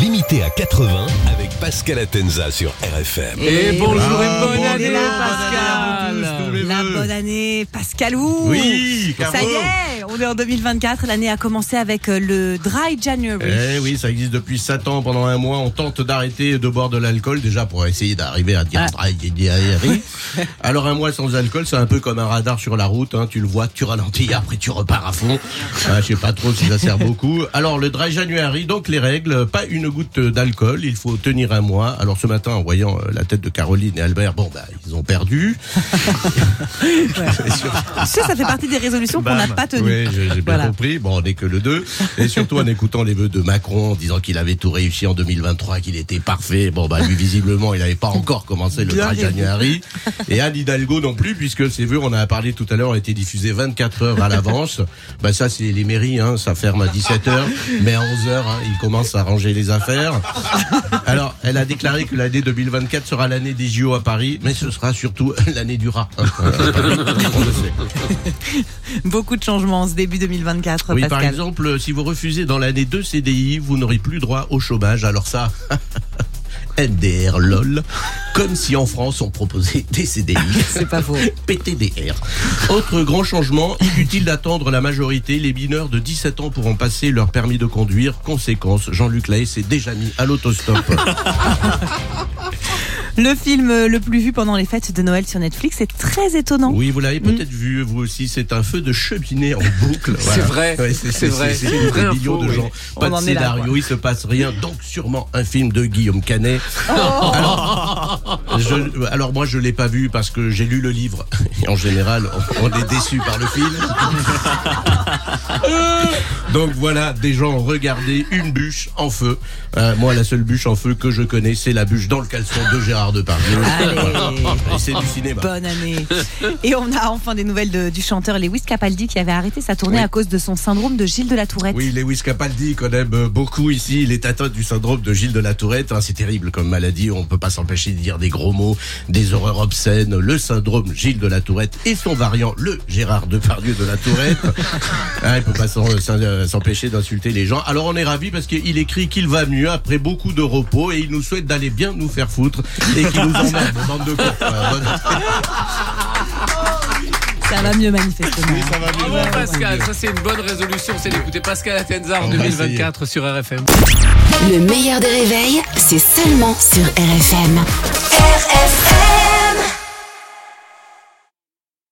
Limité à 80 avec Pascal Atenza sur RFM. Et bonjour et bonne bon année, Pascal. La vœux. bonne année, Pascalou Oui, Ça y est, on est en 2024, l'année a commencé avec euh, le Dry January. Eh oui, ça existe depuis 7 ans. Pendant un mois, on tente d'arrêter de boire de l'alcool, déjà pour essayer d'arriver à dire Ah. dry January. Alors un mois sans alcool, c'est un peu comme un radar sur la route. hein. Tu le vois, tu ralentis, après tu repars à fond. Ah, je sais pas trop si ça sert beaucoup. Alors le dry January, donc les règles, pas une goutte d'alcool, il faut tenir un mois. Alors ce matin, en voyant euh, la tête de Caroline et Albert, bon bah ils ont perdu. Tu sais, ça fait partie des résolutions qu'on n'a pas tenues. oui, j'ai bien Voilà. compris. Bon, on n'est que le 2. Et surtout en écoutant les vœux de Macron, en disant qu'il avait tout réussi en 2023, qu'il était parfait. Bon, bah, lui, visiblement, il n'avait pas encore commencé le Bien 3 rêvé. January. Et Anne Hidalgo non plus, puisque ses vœux, on en a parlé tout à l'heure, ont été diffusés 24 heures à l'avance. Bah, ça, c'est les mairies, hein. Ça ferme à 17 heures. Mais à 11 heures, hein, ils commencent à ranger les affaires. Alors, elle a déclaré que l'année 2024 sera l'année des JO à Paris, mais ce sera surtout l'année du rat. hein. Beaucoup de changements en ce début 2024, Oui, par exemple, si vous refusez dans l'année 2 CDI, vous n'aurez plus droit au chômage. Alors ça, NDR lol. Comme si en France on proposait des CDI. C'est pas faux. PTDR. Autre grand changement, inutile d'attendre la majorité. Les mineurs de 17 ans pourront passer leur permis de conduire. Conséquence, Jean-Luc Lahaye s'est déjà mis à l'autostop. Le film le plus vu pendant les fêtes de Noël sur Netflix est très étonnant. Oui, vous l'avez peut-être vu, vous aussi. C'est un feu de cheminée en boucle. C'est vrai, Ouais, c'est vrai, C'est c'est une des vraie millions info, de oui. gens. On Pas de en est là, scénario, il se passe rien. Donc sûrement un film de Guillaume Canet. Alors, je- alors moi, je l'ai pas vu parce que j'ai lu le livre. Et en général, on, on est déçu par le film. Donc voilà, des gens regardé une bûche en feu. Euh, moi, la seule bûche en feu que je connais, c'est la bûche dans le caleçon de Gérard Depardieu. C'est du cinéma. Bonne année. Et on a enfin des nouvelles de- du chanteur Lewis Capaldi qui avait arrêté sa tournée Oui. à cause de son syndrome de Gilles de la Tourette. Oui, Lewis Capaldi qu'on aime beaucoup ici. Il est atteint du syndrome de Gilles de la Tourette. Hein, c'est terrible comme maladie. On peut pas s'empêcher de dire des gros mots, des horreurs obscènes. Le syndrome Gilles de la Tourette et son variant, le Gérard Depardieu de la Tourette. Ah, il peut pas s'en- s'en- euh, s'empêcher d'insulter les gens. Alors on est ravis parce qu'il écrit qu'il va mieux après beaucoup de repos et il nous souhaite d'aller bien nous faire foutre et qu'il nous emmerde, bande de cons. Euh, bonne- Ça va mieux manifestement. ça va mieux. Bravo Pascal, ça c'est une bonne résolution, c'est d'écouter Pascal Atenza en On va 2024 sur RFM. Le meilleur des réveils, c'est seulement sur RFM. RFM